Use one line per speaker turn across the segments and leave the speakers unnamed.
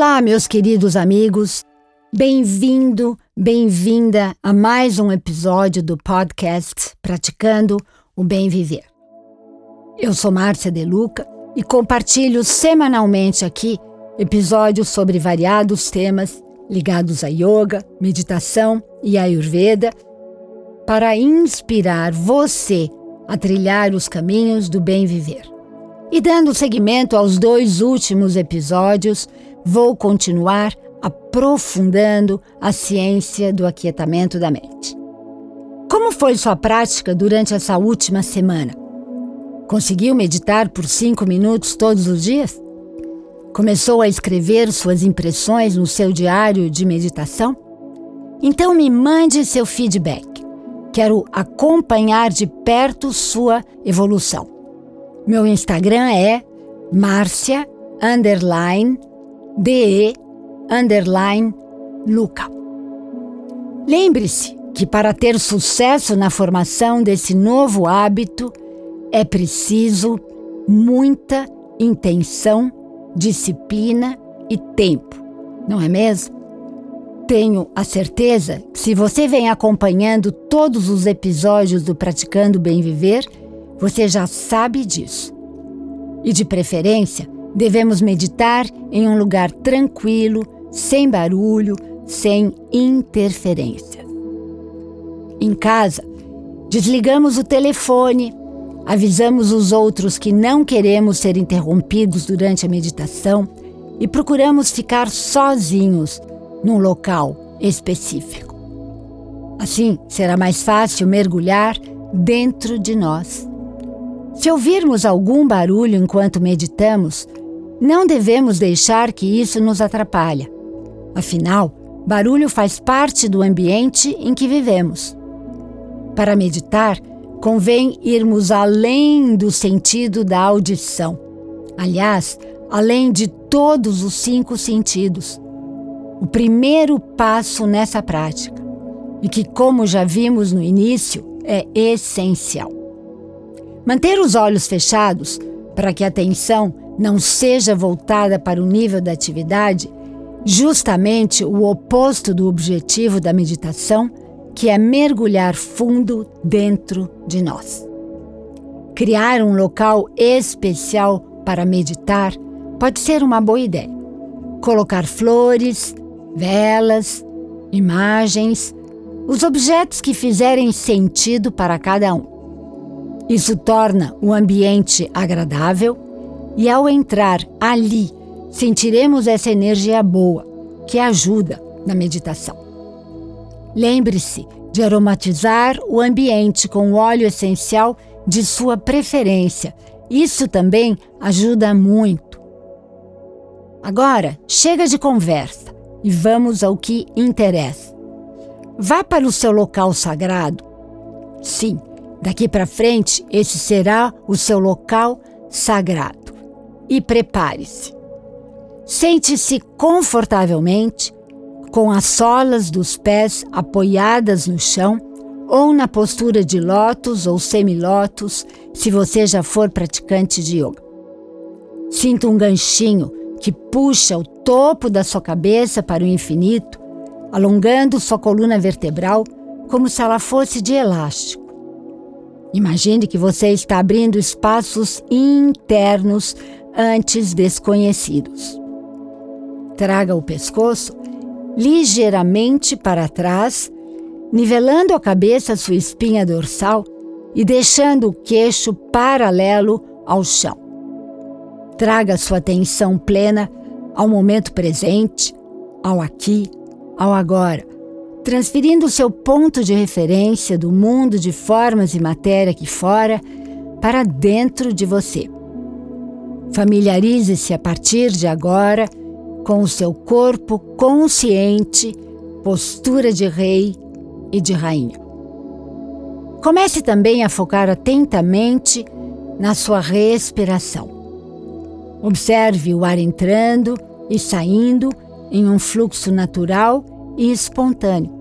Olá, meus queridos amigos. Bem-vindo, bem-vinda a mais um episódio do podcast Praticando o Bem Viver. Eu sou Márcia De Luca e compartilho semanalmente aqui episódios sobre variados temas ligados a yoga, meditação e ayurveda para inspirar você a trilhar os caminhos do bem viver. E dando seguimento aos dois últimos episódios, vou continuar aprofundando a ciência do aquietamento da mente. Como foi sua prática durante essa última semana? Conseguiu meditar por cinco minutos todos os dias? Começou a escrever suas impressões no seu diário de meditação? Então me mande seu feedback. Quero acompanhar de perto sua evolução. Meu Instagram é Márcia underline DE underline Luca. Lembre-se que para ter sucesso na formação desse novo hábito é preciso muita intenção, disciplina e tempo, não é mesmo? Tenho a certeza que se você vem acompanhando todos os episódios do Praticando Bem Viver, você já sabe disso. E de preferência, devemos meditar em um lugar tranquilo, sem barulho, sem interferência. Em casa, desligamos o telefone, avisamos os outros que não queremos ser interrompidos durante a meditação e procuramos ficar sozinhos num local específico. Assim, será mais fácil mergulhar dentro de nós se ouvirmos algum barulho enquanto meditamos, não devemos deixar que isso nos atrapalhe. Afinal, barulho faz parte do ambiente em que vivemos. Para meditar, convém irmos além do sentido da audição. Aliás, além de todos os cinco sentidos. O primeiro passo nessa prática, e que, como já vimos no início, é essencial. Manter os olhos fechados para que a atenção não seja voltada para o nível da atividade, justamente o oposto do objetivo da meditação, que é mergulhar fundo dentro de nós. Criar um local especial para meditar pode ser uma boa ideia. Colocar flores, velas, imagens, os objetos que fizerem sentido para cada um. Isso torna o ambiente agradável e, ao entrar ali, sentiremos essa energia boa que ajuda na meditação. Lembre-se de aromatizar o ambiente com o óleo essencial de sua preferência. Isso também ajuda muito. Agora, chega de conversa e vamos ao que interessa. Vá para o seu local sagrado. Sim, Daqui para frente, esse será o seu local sagrado. E prepare-se. Sente-se confortavelmente, com as solas dos pés apoiadas no chão ou na postura de lótus ou semilótus, se você já for praticante de yoga. Sinta um ganchinho que puxa o topo da sua cabeça para o infinito, alongando sua coluna vertebral como se ela fosse de elástico. Imagine que você está abrindo espaços internos antes desconhecidos. Traga o pescoço ligeiramente para trás, nivelando a cabeça sua espinha dorsal e deixando o queixo paralelo ao chão. Traga sua atenção plena ao momento presente, ao aqui, ao agora transferindo seu ponto de referência do mundo de formas e matéria aqui fora para dentro de você. Familiarize-se a partir de agora com o seu corpo consciente, postura de rei e de rainha. Comece também a focar atentamente na sua respiração. Observe o ar entrando e saindo em um fluxo natural e espontâneo.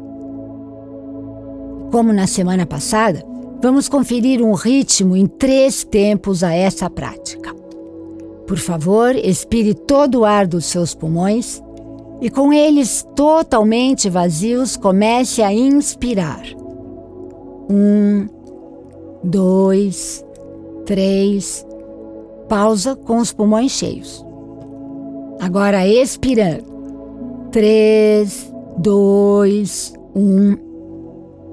Como na semana passada, vamos conferir um ritmo em três tempos a essa prática. Por favor, expire todo o ar dos seus pulmões e com eles totalmente vazios, comece a inspirar. Um, dois, três. Pausa com os pulmões cheios. Agora expirando. Três, dois, um.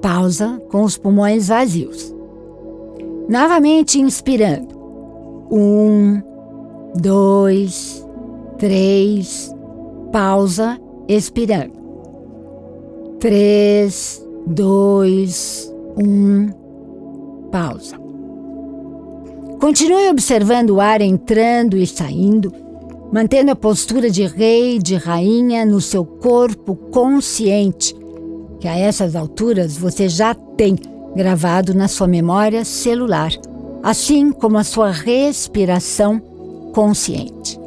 Pausa com os pulmões vazios. Novamente inspirando. Um, dois, três. Pausa, expirando. Três, dois, um. Pausa. Continue observando o ar entrando e saindo, mantendo a postura de rei, de rainha no seu corpo consciente, que a essas alturas você já tem gravado na sua memória celular, assim como a sua respiração consciente.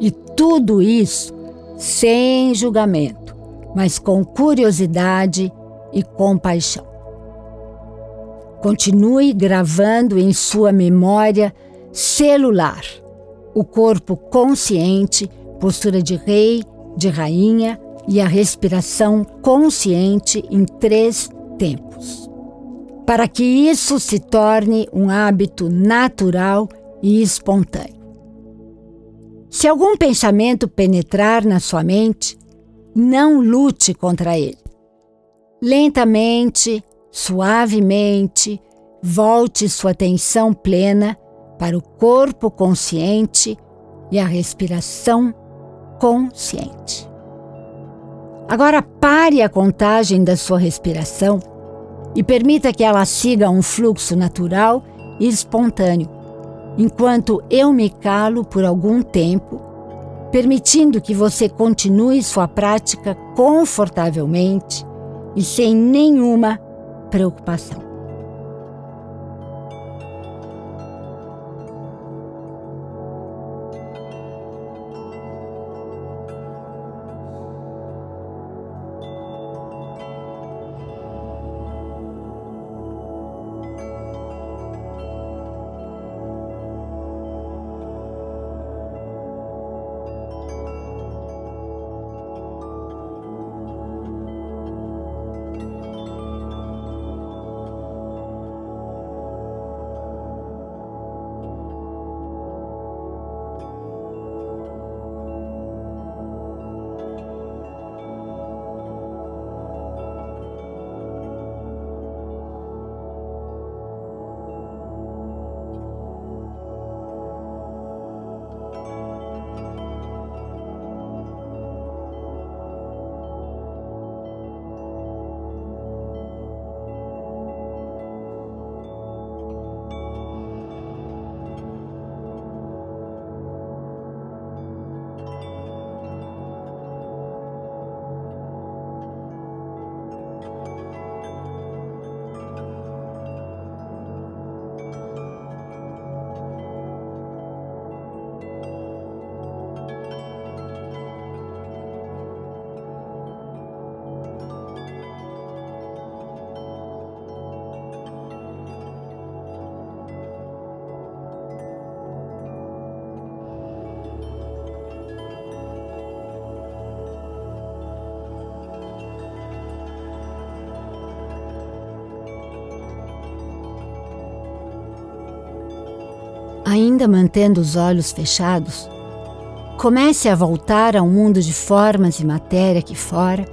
E tudo isso sem julgamento, mas com curiosidade e compaixão. Continue gravando em sua memória celular o corpo consciente, postura de rei, de rainha e a respiração consciente em três tempos. Para que isso se torne um hábito natural e espontâneo. Se algum pensamento penetrar na sua mente, não lute contra ele. Lentamente, suavemente, volte sua atenção plena para o corpo consciente e a respiração consciente. Agora pare a contagem da sua respiração e permita que ela siga um fluxo natural e espontâneo, enquanto eu me calo por algum tempo, permitindo que você continue sua prática confortavelmente e sem nenhuma preocupação. Ainda mantendo os olhos fechados, comece a voltar ao mundo de formas e matéria aqui fora,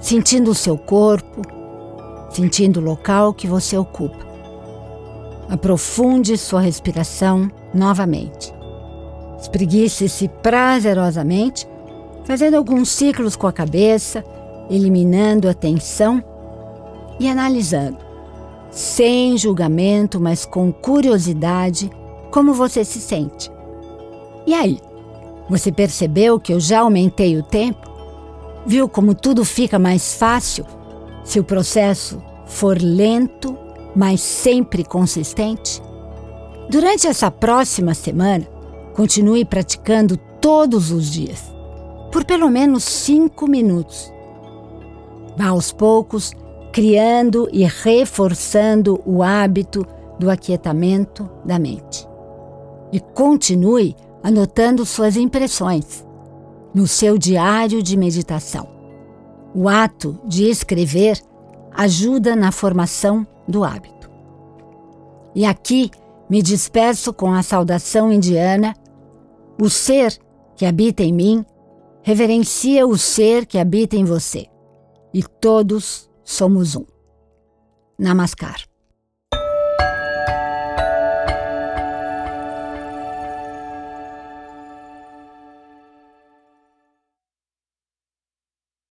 sentindo o seu corpo, sentindo o local que você ocupa. Aprofunde sua respiração novamente. Espreguice-se prazerosamente, fazendo alguns ciclos com a cabeça, eliminando a tensão e analisando, sem julgamento, mas com curiosidade como você se sente. E aí? Você percebeu que eu já aumentei o tempo? Viu como tudo fica mais fácil se o processo for lento, mas sempre consistente? Durante essa próxima semana, continue praticando todos os dias, por pelo menos cinco minutos. Vá aos poucos, criando e reforçando o hábito do aquietamento da mente e continue anotando suas impressões. no seu diário de meditação. O ato de escrever ajuda na formação do hábito. E aqui me despeço com a saudação indiana: o ser que habita em mim reverencia o ser que habita em você. E todos somos um. Namaskar.